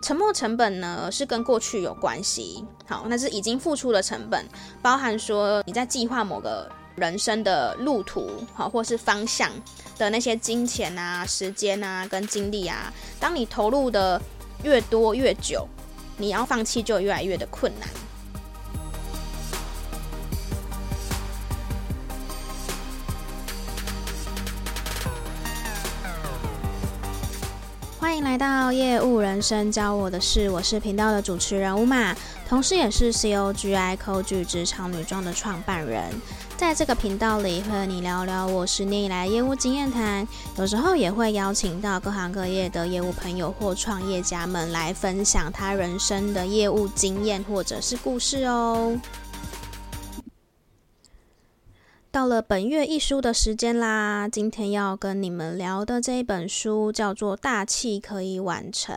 沉没成本呢是跟过去有关系，好，那是已经付出的成本，包含说你在计划某个人生的路途，好，或是方向的那些金钱啊、时间啊跟精力啊，当你投入的越多越久，你要放弃就越来越的困难。迎来到业务人生教我的事，我是频道的主持人 Uma，同时也是 COGI 扣句职场女装的创办人。在这个频道里，和你聊聊我十年以来业务经验谈，有时候也会邀请到各行各业的业务朋友或创业家们来分享他人生的业务经验或者是故事哦。到了本月一书的时间啦！今天要跟你们聊的这一本书叫做《大器可以晚成》，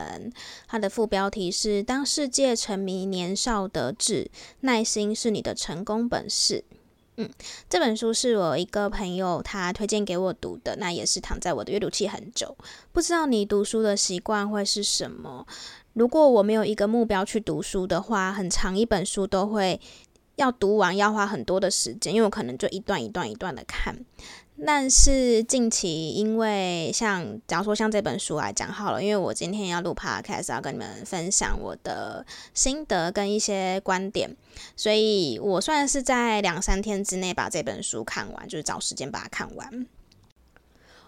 它的副标题是“当世界沉迷年少得志，耐心是你的成功本事”。嗯，这本书是我一个朋友他推荐给我读的，那也是躺在我的阅读器很久。不知道你读书的习惯会是什么？如果我没有一个目标去读书的话，很长一本书都会。要读完要花很多的时间，因为我可能就一段一段一段的看。但是近期，因为像假如说像这本书来讲好了，因为我今天要录 podcast，要跟你们分享我的心得跟一些观点，所以我算是在两三天之内把这本书看完，就是找时间把它看完。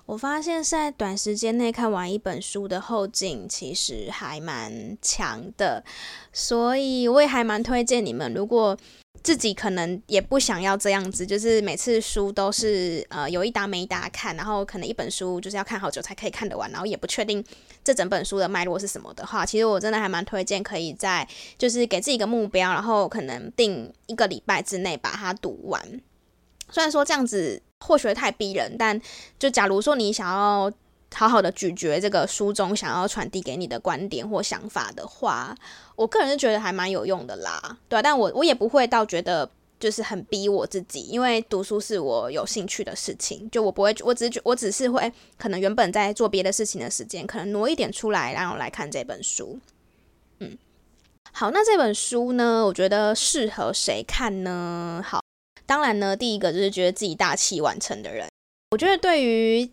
我发现，在短时间内看完一本书的后劲其实还蛮强的，所以我也还蛮推荐你们，如果。自己可能也不想要这样子，就是每次书都是呃有一搭没一搭看，然后可能一本书就是要看好久才可以看得完，然后也不确定这整本书的脉络是什么的话，其实我真的还蛮推荐可以在就是给自己一个目标，然后可能定一个礼拜之内把它读完。虽然说这样子或许太逼人，但就假如说你想要。好好的咀嚼这个书中想要传递给你的观点或想法的话，我个人是觉得还蛮有用的啦，对啊，但我我也不会到觉得就是很逼我自己，因为读书是我有兴趣的事情，就我不会，我只是我只是会可能原本在做别的事情的时间，可能挪一点出来，然后来看这本书。嗯，好，那这本书呢，我觉得适合谁看呢？好，当然呢，第一个就是觉得自己大器晚成的人，我觉得对于。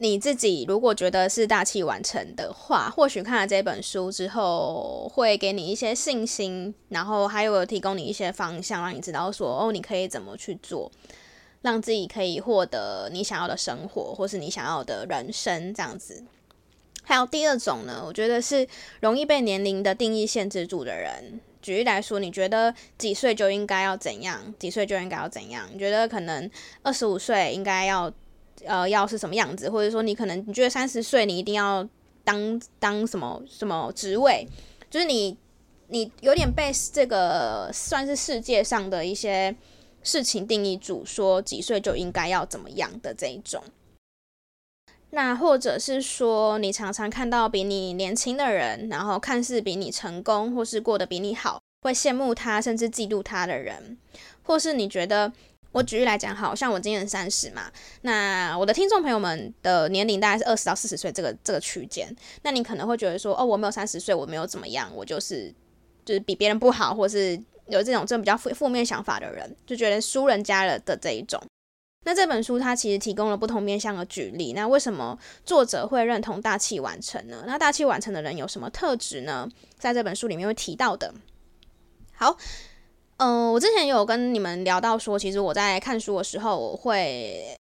你自己如果觉得是大器晚成的话，或许看了这本书之后，会给你一些信心，然后还有提供你一些方向，让你知道说哦，你可以怎么去做，让自己可以获得你想要的生活，或是你想要的人生这样子。还有第二种呢，我觉得是容易被年龄的定义限制住的人。举例来说，你觉得几岁就应该要怎样？几岁就应该要怎样？你觉得可能二十五岁应该要？呃，要是什么样子，或者说你可能你觉得三十岁你一定要当当什么什么职位，就是你你有点被这个算是世界上的一些事情定义住，说几岁就应该要怎么样的这一种。那或者是说，你常常看到比你年轻的人，然后看似比你成功，或是过得比你好，会羡慕他，甚至嫉妒他的人，或是你觉得。我举例来讲，好像我今年三十嘛，那我的听众朋友们的年龄大概是二十到四十岁这个这个区间，那你可能会觉得说，哦，我没有三十岁，我没有怎么样，我就是就是比别人不好，或是有这种这种比较负负面想法的人，就觉得输人家了的这一种。那这本书它其实提供了不同面向的举例，那为什么作者会认同大器晚成呢？那大器晚成的人有什么特质呢？在这本书里面会提到的。好。嗯，我之前有跟你们聊到说，其实我在看书的时候，我会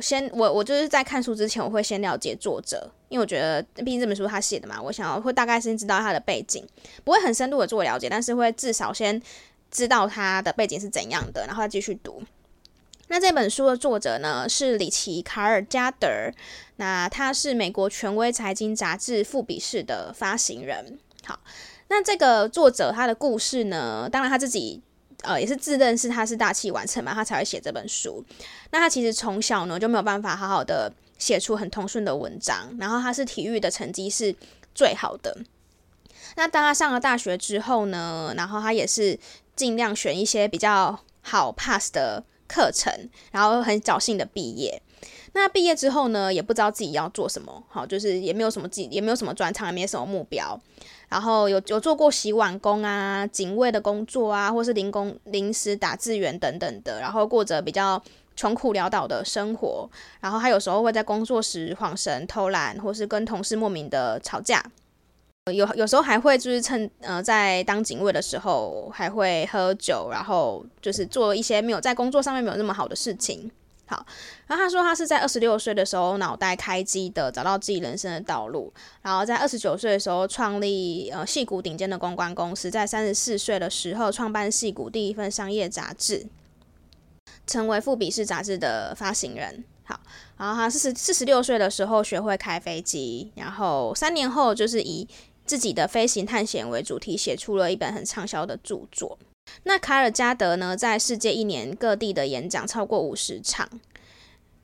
先我我就是在看书之前，我会先了解作者，因为我觉得毕竟这本书他写的嘛，我想要会大概先知道他的背景，不会很深度的做了解，但是会至少先知道他的背景是怎样的，然后再继续读。那这本书的作者呢是里奇·卡尔加德，那他是美国权威财经杂志《富比士》的发行人。好，那这个作者他的故事呢，当然他自己。呃，也是自认是他是大器晚成嘛，他才会写这本书。那他其实从小呢就没有办法好好的写出很通顺的文章，然后他是体育的成绩是最好的。那当他上了大学之后呢，然后他也是尽量选一些比较好 pass 的课程，然后很侥幸的毕业。那毕业之后呢，也不知道自己要做什么，好，就是也没有什么自己，也没有什么专长，也没有什么目标。然后有有做过洗碗工啊、警卫的工作啊，或是临工临时打字员等等的，然后过着比较穷苦潦倒的生活。然后他有时候会在工作时晃神、偷懒，或是跟同事莫名的吵架。有有时候还会就是趁呃在当警卫的时候还会喝酒，然后就是做一些没有在工作上面没有那么好的事情。好，然后他说他是在二十六岁的时候脑袋开机的，找到自己人生的道路。然后在二十九岁的时候创立呃戏谷顶尖的公关公司，在三十四岁的时候创办戏谷第一份商业杂志，成为富比士杂志的发行人。好，然后他四十四十六岁的时候学会开飞机，然后三年后就是以自己的飞行探险为主题，写出了一本很畅销的著作。那卡尔加德呢，在世界一年各地的演讲超过五十场，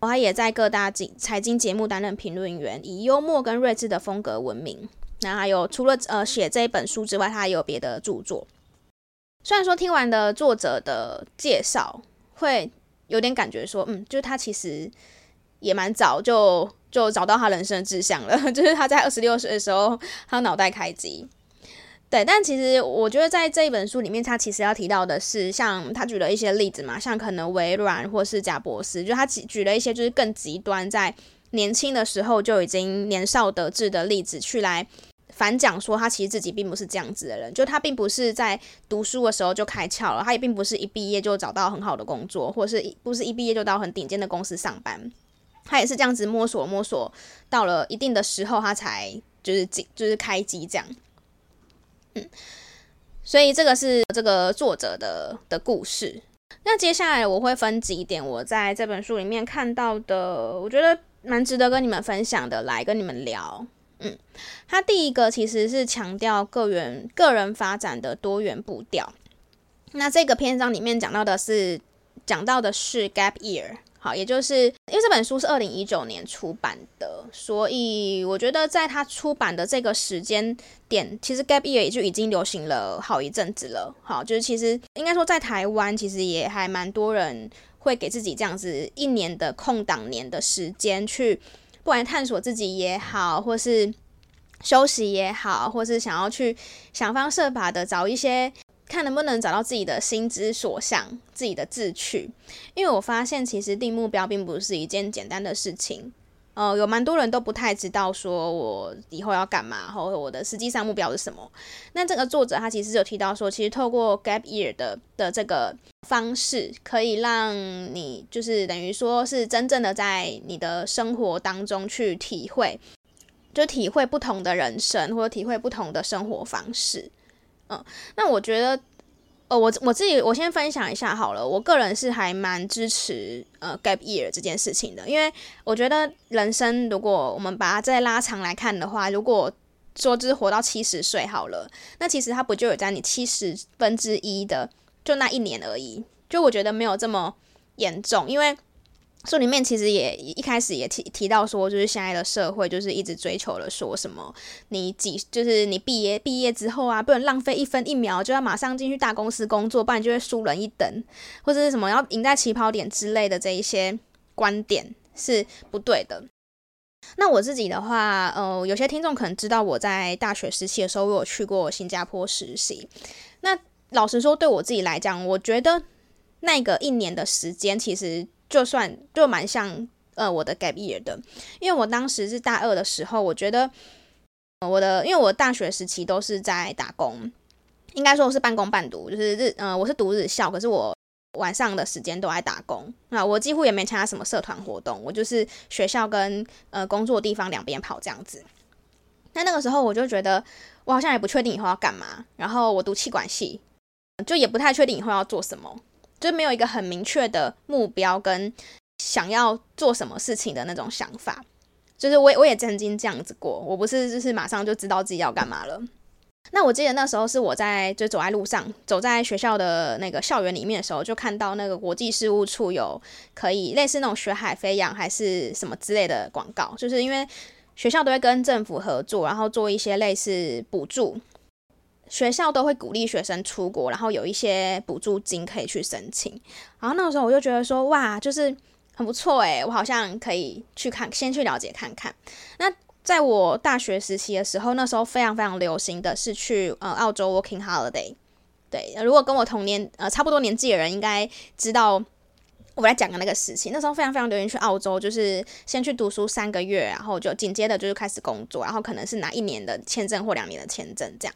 他也在各大经财经节目担任评论员，以幽默跟睿智的风格闻名。那还有除了呃写这一本书之外，他还有别的著作。虽然说听完的作者的介绍，会有点感觉说，嗯，就是他其实也蛮早就就找到他人生的志向了，就是他在二十六岁的时候，他脑袋开机。对，但其实我觉得在这一本书里面，他其实要提到的是，像他举了一些例子嘛，像可能微软或是贾博士，就他举举了一些就是更极端，在年轻的时候就已经年少得志的例子，去来反讲说他其实自己并不是这样子的人，就他并不是在读书的时候就开窍了，他也并不是一毕业就找到很好的工作，或是不是一毕业就到很顶尖的公司上班，他也是这样子摸索摸索，到了一定的时候，他才就是就是开机这样。嗯，所以这个是这个作者的的故事。那接下来我会分几点我在这本书里面看到的，我觉得蛮值得跟你们分享的，来跟你们聊。嗯，他第一个其实是强调个人个人发展的多元步调。那这个篇章里面讲到的是讲到的是 gap year。好，也就是因为这本书是二零一九年出版的，所以我觉得在它出版的这个时间点，其实 gap year 也就已经流行了好一阵子了。好，就是其实应该说在台湾，其实也还蛮多人会给自己这样子一年的空档年的时间，去不管探索自己也好，或是休息也好，或是想要去想方设法的找一些。看能不能找到自己的心之所向，自己的志趣。因为我发现，其实定目标并不是一件简单的事情。呃，有蛮多人都不太知道说我以后要干嘛，或者我的实际上目标是什么。那这个作者他其实有提到说，其实透过 gap year 的的这个方式，可以让你就是等于说是真正的在你的生活当中去体会，就体会不同的人生，或者体会不同的生活方式。嗯，那我觉得，呃，我我自己我先分享一下好了。我个人是还蛮支持呃 gap year 这件事情的，因为我觉得人生如果我们把它再拉长来看的话，如果说就是活到七十岁好了，那其实它不就有在你七十分之一的就那一年而已，就我觉得没有这么严重，因为。书里面其实也一开始也提提到说，就是现在的社会就是一直追求了说什么，你几就是你毕业毕业之后啊，不能浪费一分一秒，就要马上进去大公司工作，不然就会输人一等，或者是什么要赢在起跑点之类的这一些观点是不对的。那我自己的话，呃，有些听众可能知道我在大学时期的时候，我有去过新加坡实习。那老实说，对我自己来讲，我觉得那个一年的时间其实。就算就蛮像呃我的 gap year 的，因为我当时是大二的时候，我觉得我的因为我大学时期都是在打工，应该说我是半工半读，就是日呃我是读日校，可是我晚上的时间都在打工，那我几乎也没参加什么社团活动，我就是学校跟呃工作地方两边跑这样子。那那个时候我就觉得我好像也不确定以后要干嘛，然后我读气管系，就也不太确定以后要做什么。就没有一个很明确的目标跟想要做什么事情的那种想法，就是我我也曾经这样子过，我不是就是马上就知道自己要干嘛了。那我记得那时候是我在就走在路上，走在学校的那个校园里面的时候，就看到那个国际事务处有可以类似那种学海飞扬还是什么之类的广告，就是因为学校都会跟政府合作，然后做一些类似补助。学校都会鼓励学生出国，然后有一些补助金可以去申请。然后那个时候我就觉得说，哇，就是很不错诶，我好像可以去看，先去了解看看。那在我大学时期的时候，那时候非常非常流行的是去呃澳洲 working holiday。对，如果跟我同年呃差不多年纪的人，应该知道我来讲的那个事情。那时候非常非常流行去澳洲，就是先去读书三个月，然后就紧接着就是开始工作，然后可能是拿一年的签证或两年的签证这样。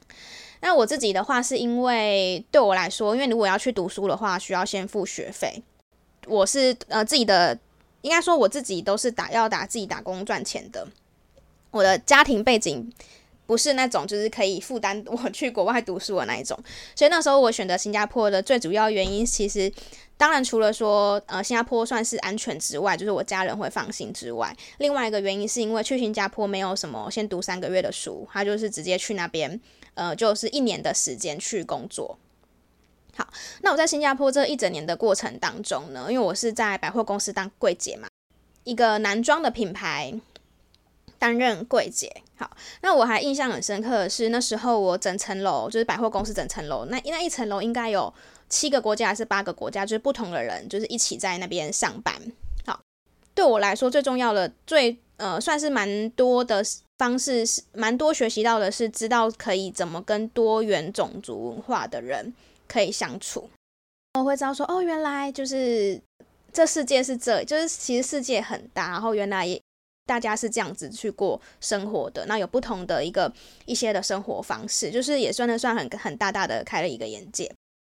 那我自己的话，是因为对我来说，因为如果要去读书的话，需要先付学费。我是呃自己的，应该说我自己都是打要打自己打工赚钱的。我的家庭背景不是那种就是可以负担我去国外读书的那一种，所以那时候我选择新加坡的最主要原因，其实当然除了说呃新加坡算是安全之外，就是我家人会放心之外，另外一个原因是因为去新加坡没有什么先读三个月的书，他就是直接去那边。呃，就是一年的时间去工作。好，那我在新加坡这一整年的过程当中呢，因为我是在百货公司当柜姐嘛，一个男装的品牌担任柜姐。好，那我还印象很深刻的是，那时候我整层楼就是百货公司整层楼，那那一层楼应该有七个国家还是八个国家，就是不同的人就是一起在那边上班。好，对我来说最重要的最呃算是蛮多的。方式是蛮多，学习到的是知道可以怎么跟多元种族文化的人可以相处。我会知道说，哦，原来就是这世界是这，就是其实世界很大，然后原来也大家是这样子去过生活的。那有不同的一个一些的生活方式，就是也算得算很很大大的开了一个眼界。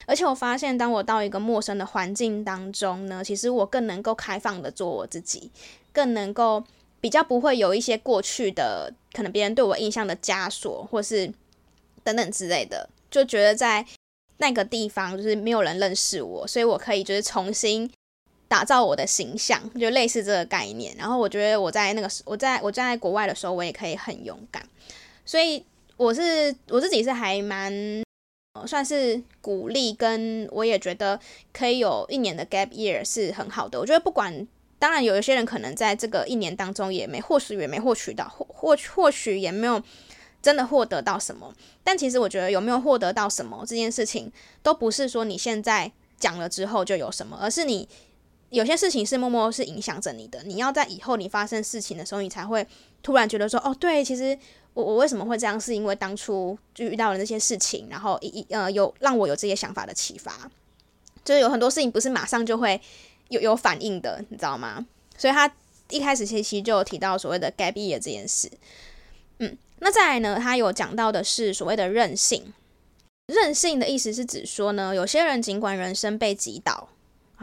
而且我发现，当我到一个陌生的环境当中呢，其实我更能够开放的做我自己，更能够。比较不会有一些过去的可能别人对我印象的枷锁，或是等等之类的，就觉得在那个地方就是没有人认识我，所以我可以就是重新打造我的形象，就类似这个概念。然后我觉得我在那个时我在我在国外的时候，我也可以很勇敢，所以我是我自己是还蛮算是鼓励，跟我也觉得可以有一年的 gap year 是很好的。我觉得不管。当然，有一些人可能在这个一年当中也没，或许也没获取到，或或或许也没有真的获得到什么。但其实我觉得有没有获得到什么这件事情，都不是说你现在讲了之后就有什么，而是你有些事情是默默是影响着你的。你要在以后你发生事情的时候，你才会突然觉得说，哦，对，其实我我为什么会这样，是因为当初就遇到了那些事情，然后一一呃有让我有这些想法的启发。就是有很多事情不是马上就会。有有反应的，你知道吗？所以他一开始其实就有提到所谓的 gap year 这件事。嗯，那再来呢，他有讲到的是所谓的韧性。韧性的意思是指说呢，有些人尽管人生被击倒，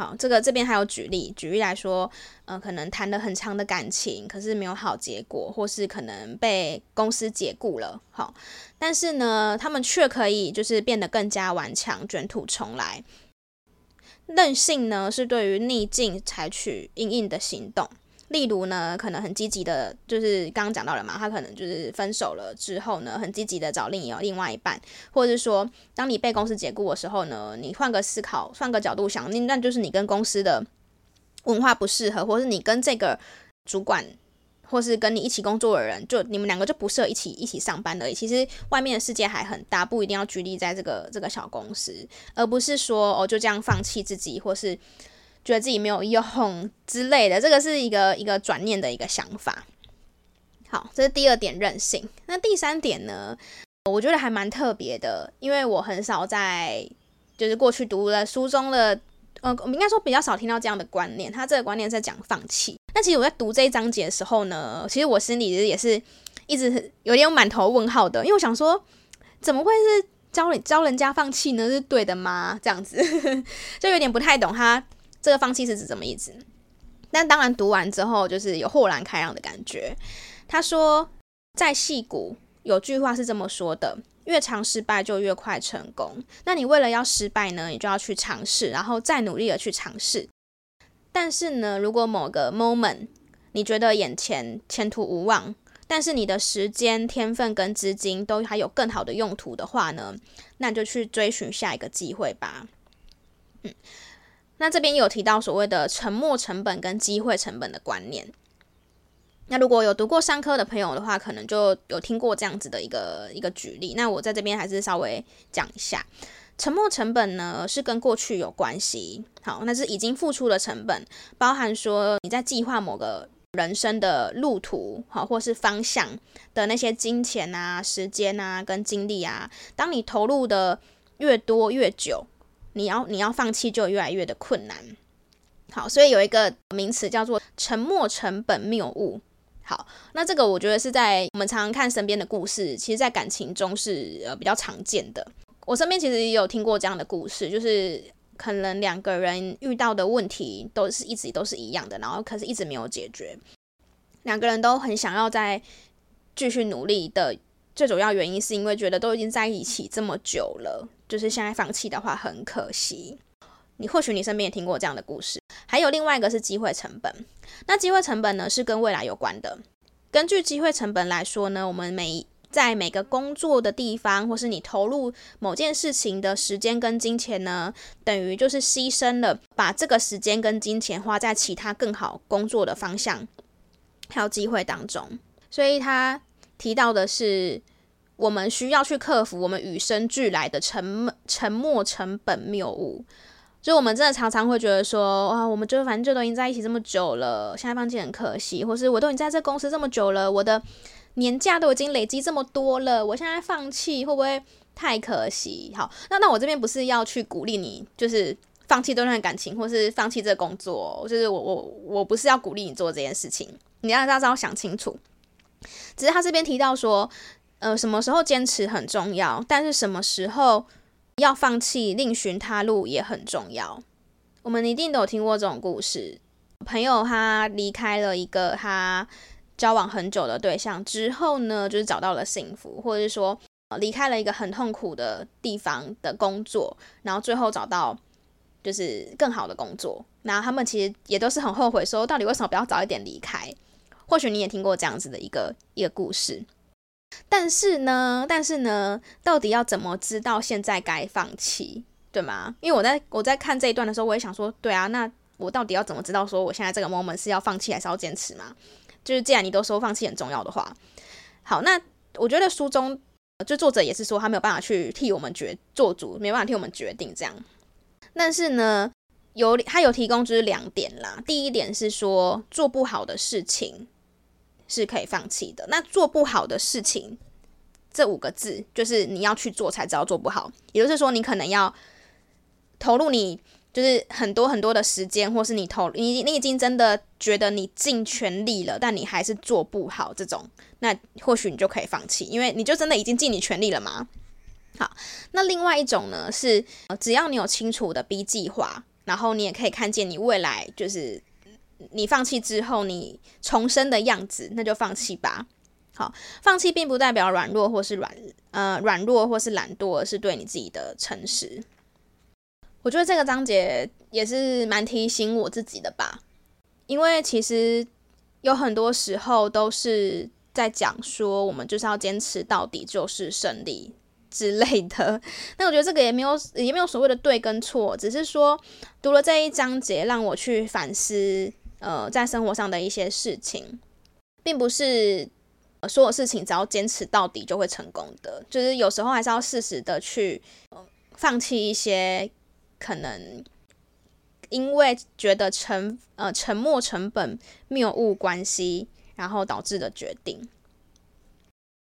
好，这个这边还有举例，举例来说，呃，可能谈了很长的感情，可是没有好结果，或是可能被公司解雇了，好，但是呢，他们却可以就是变得更加顽强，卷土重来。任性呢，是对于逆境采取硬硬的行动，例如呢，可能很积极的，就是刚刚讲到了嘛，他可能就是分手了之后呢，很积极的找另有另外一半，或者是说，当你被公司解雇的时候呢，你换个思考，换个角度想，那那就是你跟公司的文化不适合，或是你跟这个主管。或是跟你一起工作的人，就你们两个就不适合一起一起上班而已。其实外面的世界还很大，不一定要拘泥在这个这个小公司，而不是说哦就这样放弃自己，或是觉得自己没有用之类的。这个是一个一个转念的一个想法。好，这是第二点任性。那第三点呢？我觉得还蛮特别的，因为我很少在就是过去读了书中的。呃，我们应该说比较少听到这样的观念。他这个观念在讲放弃。那其实我在读这一章节的时候呢，其实我心里也是一直有点满头问号的，因为我想说，怎么会是教教人家放弃呢？是对的吗？这样子 就有点不太懂他这个放弃是指什么意思。但当然读完之后，就是有豁然开朗的感觉。他说，在戏骨有句话是这么说的。越常失败就越快成功。那你为了要失败呢，你就要去尝试，然后再努力的去尝试。但是呢，如果某个 moment 你觉得眼前前途无望，但是你的时间、天分跟资金都还有更好的用途的话呢，那你就去追寻下一个机会吧。嗯，那这边有提到所谓的沉没成本跟机会成本的观念。那如果有读过商科的朋友的话，可能就有听过这样子的一个一个举例。那我在这边还是稍微讲一下，沉没成本呢，是跟过去有关系。好，那是已经付出的成本，包含说你在计划某个人生的路途，好，或是方向的那些金钱啊、时间啊、跟精力啊。当你投入的越多越久，你要你要放弃就越来越的困难。好，所以有一个名词叫做沉没成本谬误。好，那这个我觉得是在我们常常看身边的故事，其实在感情中是呃比较常见的。我身边其实也有听过这样的故事，就是可能两个人遇到的问题都是一直都是一样的，然后可是一直没有解决。两个人都很想要再继续努力的最主要原因，是因为觉得都已经在一起这么久了，就是现在放弃的话很可惜。你或许你身边也听过这样的故事。还有另外一个是机会成本，那机会成本呢是跟未来有关的。根据机会成本来说呢，我们每在每个工作的地方，或是你投入某件事情的时间跟金钱呢，等于就是牺牲了，把这个时间跟金钱花在其他更好工作的方向还有机会当中。所以他提到的是，我们需要去克服我们与生俱来的沉沉没成本谬误。就我们真的常常会觉得说，哇，我们就反正就都已经在一起这么久了，现在放弃很可惜，或是我都已经在这公司这么久了，我的。年假都已经累积这么多了，我现在放弃会不会太可惜？好，那那我这边不是要去鼓励你，就是放弃这段感情，或是放弃这工作，就是我我我不是要鼓励你做这件事情，你要大家要想清楚。只是他这边提到说，呃，什么时候坚持很重要，但是什么时候要放弃，另寻他路也很重要。我们一定都有听过这种故事，朋友他离开了一个他。交往很久的对象之后呢，就是找到了幸福，或者是说离开了一个很痛苦的地方的工作，然后最后找到就是更好的工作。然后他们其实也都是很后悔，说到底为什么不要早一点离开？或许你也听过这样子的一个一个故事。但是呢，但是呢，到底要怎么知道现在该放弃，对吗？因为我在我在看这一段的时候，我也想说，对啊，那我到底要怎么知道说我现在这个 moment 是要放弃还是要坚持嘛？就是既然你都说放弃很重要的话，好，那我觉得书中就作者也是说他没有办法去替我们决做主，没办法替我们决定这样。但是呢，有他有提供就是两点啦。第一点是说做不好的事情是可以放弃的。那做不好的事情这五个字就是你要去做才知道做不好，也就是说你可能要投入你。就是很多很多的时间，或是你投你你已经真的觉得你尽全力了，但你还是做不好这种，那或许你就可以放弃，因为你就真的已经尽你全力了嘛。好，那另外一种呢是，只要你有清楚的 B 计划，然后你也可以看见你未来就是你放弃之后你重生的样子，那就放弃吧。好，放弃并不代表软弱或是软呃软弱或是懒惰，而是对你自己的诚实。我觉得这个章节也是蛮提醒我自己的吧，因为其实有很多时候都是在讲说，我们就是要坚持到底就是胜利之类的。那我觉得这个也没有也没有所谓的对跟错，只是说读了这一章节，让我去反思，呃，在生活上的一些事情，并不是所有事情只要坚持到底就会成功的，就是有时候还是要适时的去，放弃一些。可能因为觉得沉呃沉没成本谬误关系，然后导致的决定。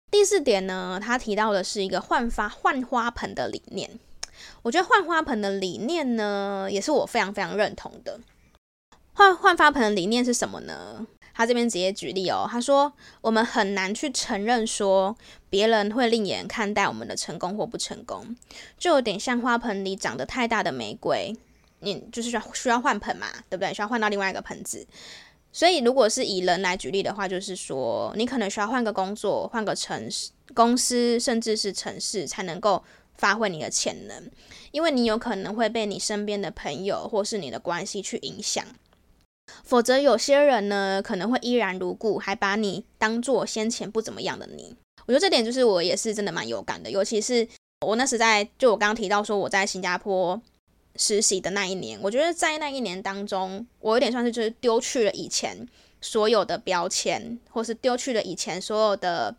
第四点呢，他提到的是一个换发换花盆的理念。我觉得换花盆的理念呢，也是我非常非常认同的。换换花盆的理念是什么呢？他这边直接举例哦，他说我们很难去承认说别人会另眼看待我们的成功或不成功，就有点像花盆里长得太大的玫瑰，你就是需要需要换盆嘛，对不对？需要换到另外一个盆子。所以如果是以人来举例的话，就是说你可能需要换个工作、换个城市、公司，甚至是城市，才能够发挥你的潜能，因为你有可能会被你身边的朋友或是你的关系去影响。否则，有些人呢可能会依然如故，还把你当做先前不怎么样的你。我觉得这点就是我也是真的蛮有感的，尤其是我那时在就我刚刚提到说我在新加坡实习的那一年，我觉得在那一年当中，我有点算是就是丢去了以前所有的标签，或是丢去了以前所有的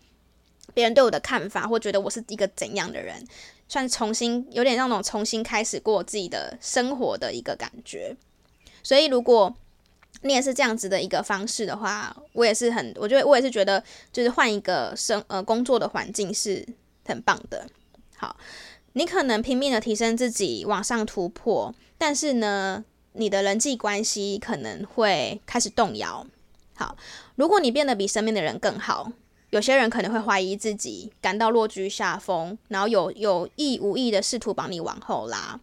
别人对我的看法，或觉得我是一个怎样的人。算重新有点那种重新开始过自己的生活的一个感觉。所以如果你也是这样子的一个方式的话，我也是很，我觉得我也是觉得，就是换一个生呃工作的环境是很棒的。好，你可能拼命的提升自己，往上突破，但是呢，你的人际关系可能会开始动摇。好，如果你变得比身边的人更好，有些人可能会怀疑自己，感到落居下风，然后有有意无意的试图把你往后拉。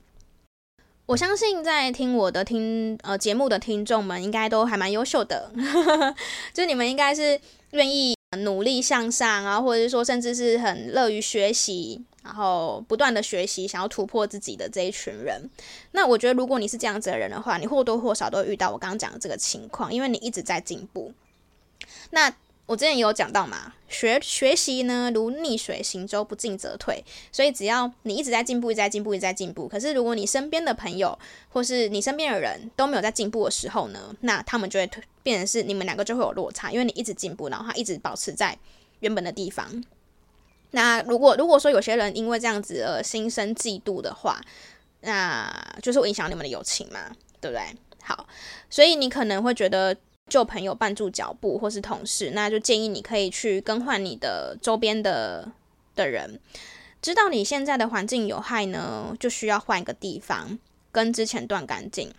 我相信在听我的听呃节目的听众们应该都还蛮优秀的，就你们应该是愿意努力向上啊，或者是说甚至是很乐于学习，然后不断的学习，想要突破自己的这一群人。那我觉得如果你是这样子的人的话，你或多或少都遇到我刚刚讲的这个情况，因为你一直在进步。那我之前也有讲到嘛，学学习呢如逆水行舟，不进则退。所以只要你一直在进步，一直在进步，一直在进步。可是如果你身边的朋友或是你身边的人都没有在进步的时候呢，那他们就会变成是你们两个就会有落差，因为你一直进步，然后他一直保持在原本的地方。那如果如果说有些人因为这样子而心生嫉妒的话，那就是会影响你们的友情嘛，对不对？好，所以你可能会觉得。旧朋友绊住脚步，或是同事，那就建议你可以去更换你的周边的的人。知道你现在的环境有害呢，就需要换一个地方，跟之前断干净。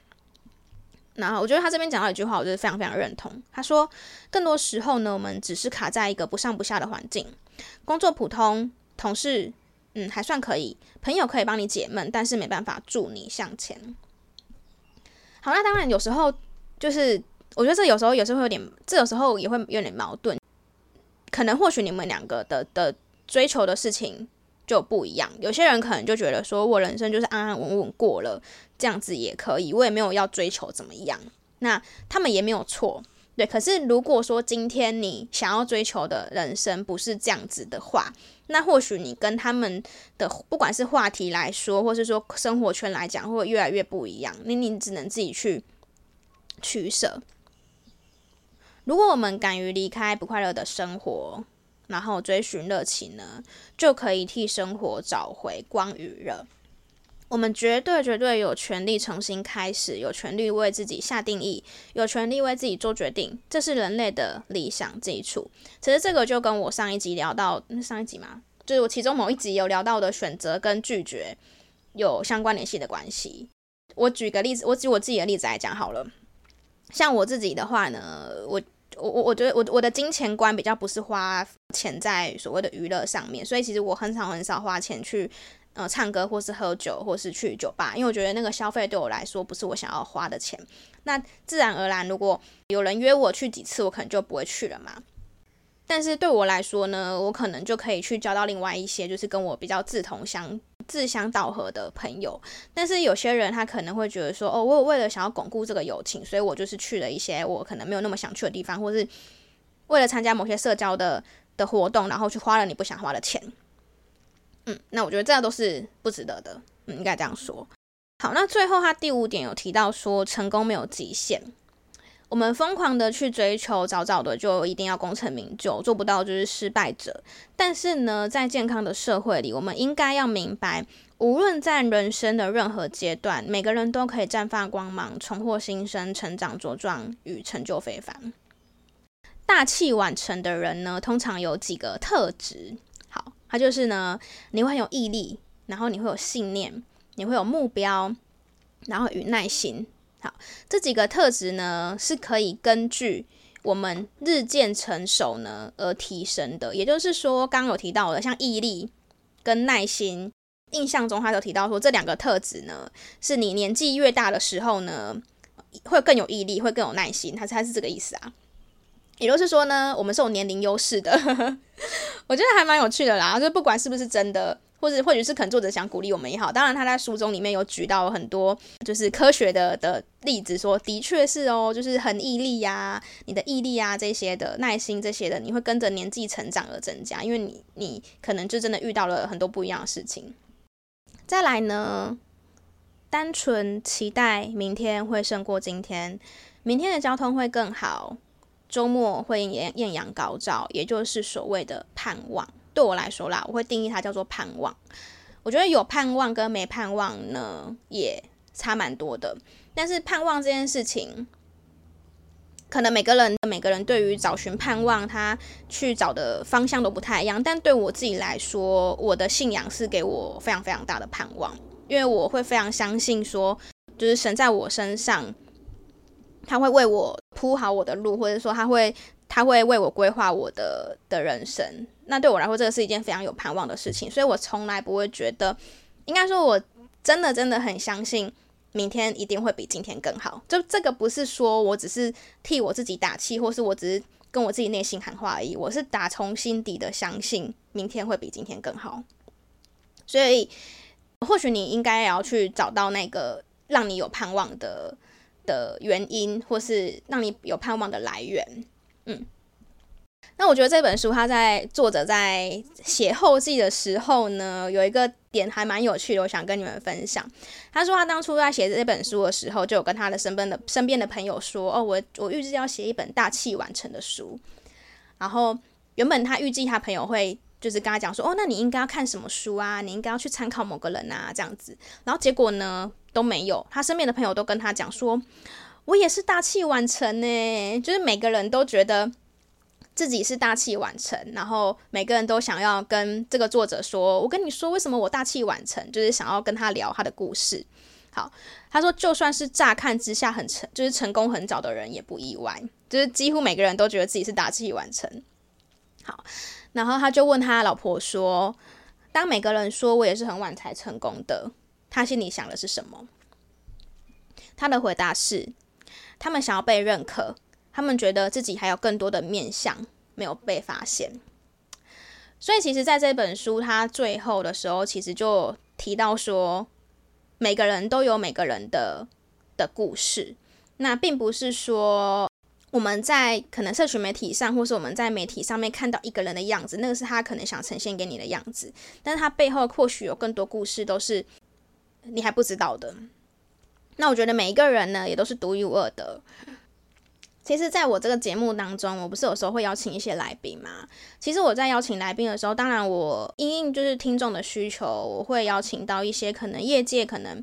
然后我觉得他这边讲到一句话，我就是非常非常认同。他说，更多时候呢，我们只是卡在一个不上不下的环境，工作普通，同事嗯还算可以，朋友可以帮你解闷，但是没办法助你向前。好，那当然有时候就是。我觉得这有时候有时候会有点，这有时候也会有点矛盾。可能或许你们两个的的追求的事情就不一样。有些人可能就觉得说，我人生就是安安稳稳过了，这样子也可以，我也没有要追求怎么样。那他们也没有错，对。可是如果说今天你想要追求的人生不是这样子的话，那或许你跟他们的不管是话题来说，或是说生活圈来讲，会越来越不一样。你你只能自己去取舍。如果我们敢于离开不快乐的生活，然后追寻热情呢，就可以替生活找回光与热。我们绝对绝对有权利重新开始，有权利为自己下定义，有权利为自己做决定。这是人类的理想基础。其实这个就跟我上一集聊到，上一集嘛，就是我其中某一集有聊到的选择跟拒绝有相关联系的关系。我举个例子，我举我自己的例子来讲好了。像我自己的话呢，我。我我我觉得我我的金钱观比较不是花钱在所谓的娱乐上面，所以其实我很少很少花钱去呃唱歌或是喝酒或是去酒吧，因为我觉得那个消费对我来说不是我想要花的钱。那自然而然，如果有人约我去几次，我可能就不会去了嘛。但是对我来说呢，我可能就可以去交到另外一些就是跟我比较志同相。志相道合的朋友，但是有些人他可能会觉得说，哦，我为了想要巩固这个友情，所以我就是去了一些我可能没有那么想去的地方，或是为了参加某些社交的的活动，然后去花了你不想花的钱。嗯，那我觉得这样都是不值得的，嗯，应该这样说。好，那最后他第五点有提到说，成功没有极限。我们疯狂的去追求，早早的就一定要功成名就，做不到就是失败者。但是呢，在健康的社会里，我们应该要明白，无论在人生的任何阶段，每个人都可以绽放光芒，重获新生，成长茁壮与成就非凡。大器晚成的人呢，通常有几个特质。好，他就是呢，你会很有毅力，然后你会有信念，你会有目标，然后与耐心。好，这几个特质呢，是可以根据我们日渐成熟呢而提升的。也就是说，刚刚有提到的，像毅力跟耐心，印象中他有提到说，这两个特质呢，是你年纪越大的时候呢，会更有毅力，会更有耐心。他他是这个意思啊。也就是说呢，我们是有年龄优势的。我觉得还蛮有趣的啦，就不管是不是真的。或者或许是可能作者想鼓励我们也好，当然他在书中里面有举到很多就是科学的的例子，说的确是哦，就是很毅力呀、你的毅力啊这些的耐心这些的，你会跟着年纪成长而增加，因为你你可能就真的遇到了很多不一样的事情。再来呢，单纯期待明天会胜过今天，明天的交通会更好，周末会艳艳阳高照，也就是所谓的盼望。对我来说啦，我会定义它叫做盼望。我觉得有盼望跟没盼望呢，也差蛮多的。但是盼望这件事情，可能每个人每个人对于找寻盼望，他去找的方向都不太一样。但对我自己来说，我的信仰是给我非常非常大的盼望，因为我会非常相信说，就是神在我身上，他会为我铺好我的路，或者说他会他会为我规划我的的人生。那对我来说，这个是一件非常有盼望的事情，所以我从来不会觉得，应该说，我真的真的很相信明天一定会比今天更好。就这个不是说我只是替我自己打气，或是我只是跟我自己内心喊话而已，我是打从心底的相信明天会比今天更好。所以，或许你应该也要去找到那个让你有盼望的的原因，或是让你有盼望的来源。嗯。那我觉得这本书，他在作者在写后记的时候呢，有一个点还蛮有趣的，我想跟你们分享。他说他当初在写这本书的时候，就有跟他的身边的身边的朋友说：“哦，我我预计要写一本大器晚成的书。”然后原本他预计他朋友会就是跟他讲说：“哦，那你应该要看什么书啊？你应该要去参考某个人啊，这样子。”然后结果呢都没有，他身边的朋友都跟他讲说：“我也是大器晚成呢。”就是每个人都觉得。自己是大器晚成，然后每个人都想要跟这个作者说：“我跟你说，为什么我大器晚成？”就是想要跟他聊他的故事。好，他说，就算是乍看之下很成，就是成功很早的人也不意外，就是几乎每个人都觉得自己是大器晚成。好，然后他就问他老婆说：“当每个人说我也是很晚才成功的，他心里想的是什么？”他的回答是：他们想要被认可。他们觉得自己还有更多的面向没有被发现，所以其实在这本书它最后的时候，其实就提到说，每个人都有每个人的的故事。那并不是说我们在可能社群媒体上，或是我们在媒体上面看到一个人的样子，那个是他可能想呈现给你的样子，但是他背后或许有更多故事都是你还不知道的。那我觉得每一个人呢，也都是独一无二的。其实，在我这个节目当中，我不是有时候会邀请一些来宾吗？其实我在邀请来宾的时候，当然我因应就是听众的需求，我会邀请到一些可能业界可能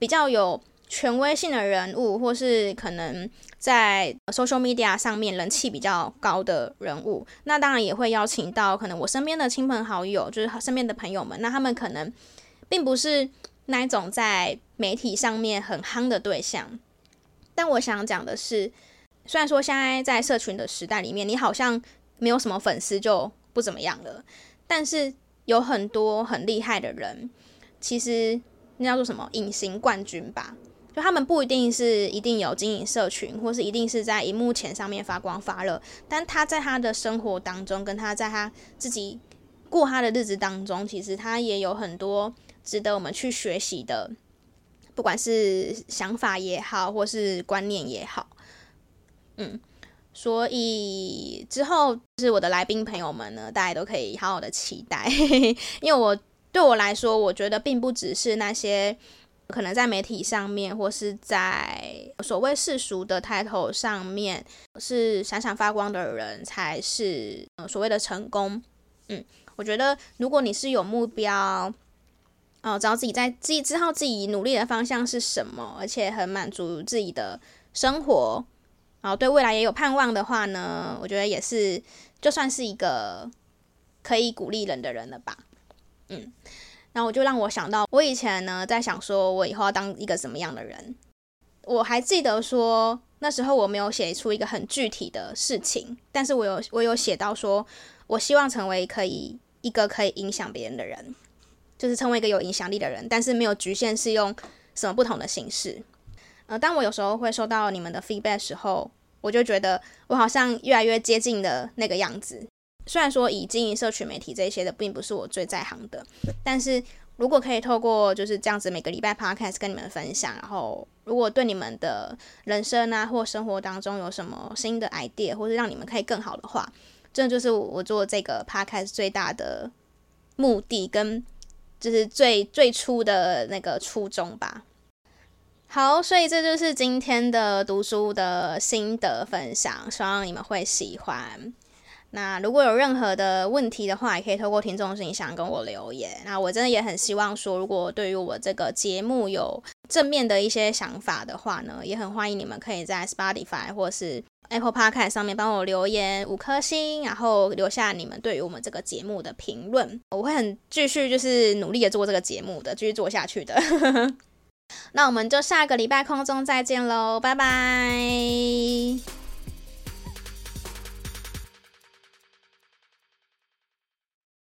比较有权威性的人物，或是可能在 social media 上面人气比较高的人物。那当然也会邀请到可能我身边的亲朋好友，就是身边的朋友们。那他们可能并不是那一种在媒体上面很夯的对象，但我想讲的是。虽然说现在在社群的时代里面，你好像没有什么粉丝就不怎么样了，但是有很多很厉害的人，其实那叫做什么隐形冠军吧？就他们不一定是一定有经营社群，或是一定是在荧幕前上面发光发热，但他在他的生活当中，跟他在他自己过他的日子当中，其实他也有很多值得我们去学习的，不管是想法也好，或是观念也好。嗯，所以之后就是我的来宾朋友们呢，大家都可以好好的期待，因为我对我来说，我觉得并不只是那些可能在媒体上面或是在所谓世俗的 title 上面是闪闪发光的人才是所谓的成功。嗯，我觉得如果你是有目标，哦，知道自己在自己知道自己努力的方向是什么，而且很满足自己的生活。然后对未来也有盼望的话呢，我觉得也是，就算是一个可以鼓励人的人了吧。嗯，然后我就让我想到，我以前呢在想说，我以后要当一个什么样的人。我还记得说，那时候我没有写出一个很具体的事情，但是我有我有写到说，我希望成为可以一个可以影响别人的人，就是成为一个有影响力的人，但是没有局限是用什么不同的形式。呃，当我有时候会收到你们的 feedback 时候，我就觉得我好像越来越接近的那个样子。虽然说以经营社群媒体这些的并不是我最在行的，但是如果可以透过就是这样子每个礼拜 podcast 跟你们分享，然后如果对你们的人生啊或生活当中有什么新的 idea，或是让你们可以更好的话，这就是我做这个 podcast 最大的目的跟就是最最初的那个初衷吧。好，所以这就是今天的读书的心得分享，希望你们会喜欢。那如果有任何的问题的话，也可以透过听众信箱跟我留言。那我真的也很希望说，如果对于我这个节目有正面的一些想法的话呢，也很欢迎你们可以在 Spotify 或是 Apple Podcast 上面帮我留言五颗星，然后留下你们对于我们这个节目的评论。我会很继续就是努力的做这个节目的，继续做下去的。那我们就下个礼拜空中再见喽，拜拜。